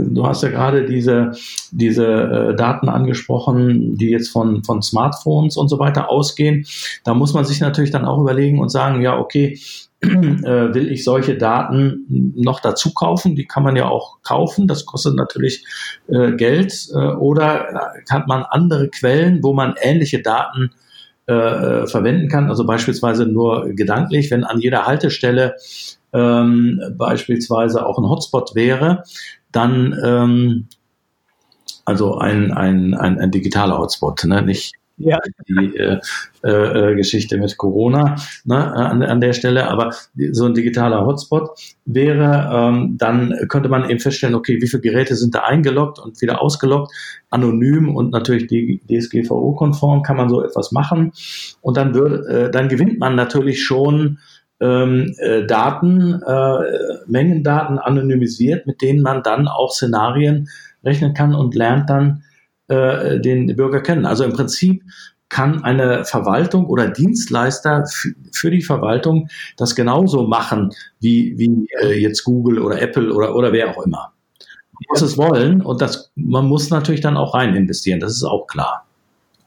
du hast ja gerade diese, diese äh, Daten angesprochen, die jetzt von, von Smartphones und so weiter ausgehen. Da muss man sich natürlich dann auch überlegen und sagen, ja, okay, will ich solche Daten noch dazu kaufen? Die kann man ja auch kaufen. Das kostet natürlich äh, Geld. Äh, oder hat man andere Quellen, wo man ähnliche Daten äh, äh, verwenden kann? Also beispielsweise nur gedanklich, wenn an jeder Haltestelle ähm, beispielsweise auch ein Hotspot wäre, dann ähm, also ein, ein, ein, ein digitaler Hotspot, ne? nicht ja. die äh, äh, Geschichte mit Corona ne, an, an der Stelle. Aber so ein digitaler Hotspot wäre, ähm, dann könnte man eben feststellen, okay, wie viele Geräte sind da eingeloggt und wieder ausgeloggt, anonym und natürlich DSGVO-konform kann man so etwas machen. Und dann würde, äh, dann gewinnt man natürlich schon ähm, äh, Daten, äh, Mengendaten anonymisiert, mit denen man dann auch Szenarien rechnen kann und lernt dann äh, den Bürger kennen. Also im Prinzip kann eine Verwaltung oder Dienstleister für die Verwaltung das genauso machen wie, wie äh, jetzt Google oder Apple oder, oder wer auch immer. Man muss es wollen und das, man muss natürlich dann auch rein investieren, das ist auch klar.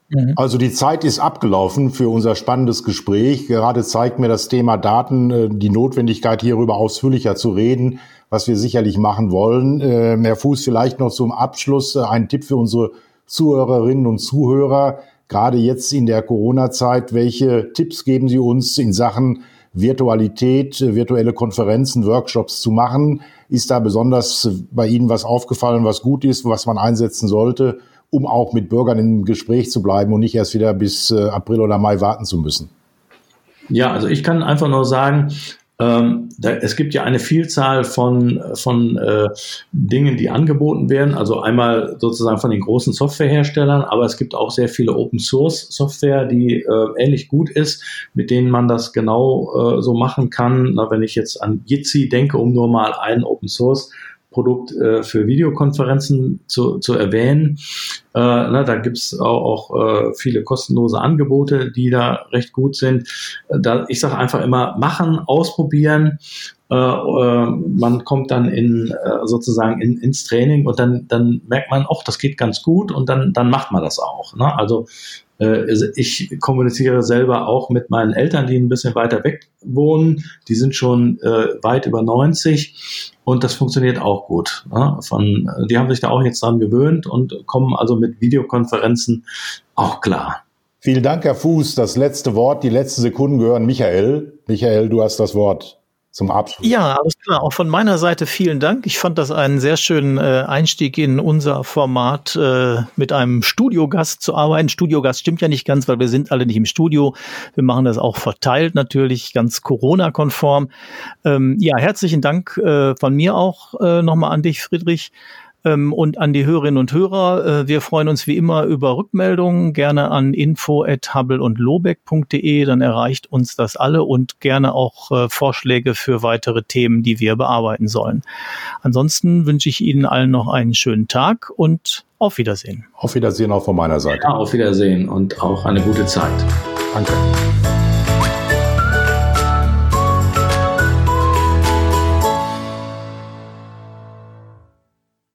Mhm. Also die Zeit ist abgelaufen für unser spannendes Gespräch. Gerade zeigt mir das Thema Daten äh, die Notwendigkeit, hierüber ausführlicher zu reden, was wir sicherlich machen wollen. Äh, Herr Fuß, vielleicht noch zum Abschluss ein Tipp für unsere Zuhörerinnen und Zuhörer, gerade jetzt in der Corona-Zeit, welche Tipps geben Sie uns in Sachen Virtualität, virtuelle Konferenzen, Workshops zu machen? Ist da besonders bei Ihnen was aufgefallen, was gut ist, was man einsetzen sollte, um auch mit Bürgern im Gespräch zu bleiben und nicht erst wieder bis äh, April oder Mai warten zu müssen? Ja, also ich kann einfach nur sagen, ähm, da, es gibt ja eine Vielzahl von, von äh, Dingen, die angeboten werden. Also einmal sozusagen von den großen Softwareherstellern, aber es gibt auch sehr viele Open Source Software, die äh, ähnlich gut ist, mit denen man das genau äh, so machen kann. Na, wenn ich jetzt an Jitsi denke, um nur mal einen Open Source Produkt äh, für Videokonferenzen zu, zu erwähnen. Äh, ne, da gibt's auch, auch äh, viele kostenlose Angebote, die da recht gut sind. Da, ich sage einfach immer, machen, ausprobieren. Äh, äh, man kommt dann in äh, sozusagen in, ins Training und dann, dann merkt man, auch das geht ganz gut und dann, dann macht man das auch. Ne? Also ich kommuniziere selber auch mit meinen Eltern, die ein bisschen weiter weg wohnen. Die sind schon äh, weit über 90 und das funktioniert auch gut. Ne? Von, die haben sich da auch jetzt dran gewöhnt und kommen also mit Videokonferenzen auch klar. Vielen Dank, Herr Fuß. Das letzte Wort, die letzten Sekunden gehören Michael. Michael, du hast das Wort zum Abschluss. Ja, alles klar. Auch von meiner Seite vielen Dank. Ich fand das einen sehr schönen äh, Einstieg in unser Format, äh, mit einem Studiogast zu arbeiten. Studiogast stimmt ja nicht ganz, weil wir sind alle nicht im Studio. Wir machen das auch verteilt natürlich, ganz Corona-konform. Ähm, ja, herzlichen Dank äh, von mir auch äh, nochmal an dich, Friedrich. Ähm, und an die Hörerinnen und Hörer, äh, wir freuen uns wie immer über Rückmeldungen, gerne an info at hubble und lobeck.de, dann erreicht uns das alle und gerne auch äh, Vorschläge für weitere Themen, die wir bearbeiten sollen. Ansonsten wünsche ich Ihnen allen noch einen schönen Tag und auf Wiedersehen. Auf Wiedersehen auch von meiner Seite. Ja, auf Wiedersehen und auch eine gute Zeit. Danke.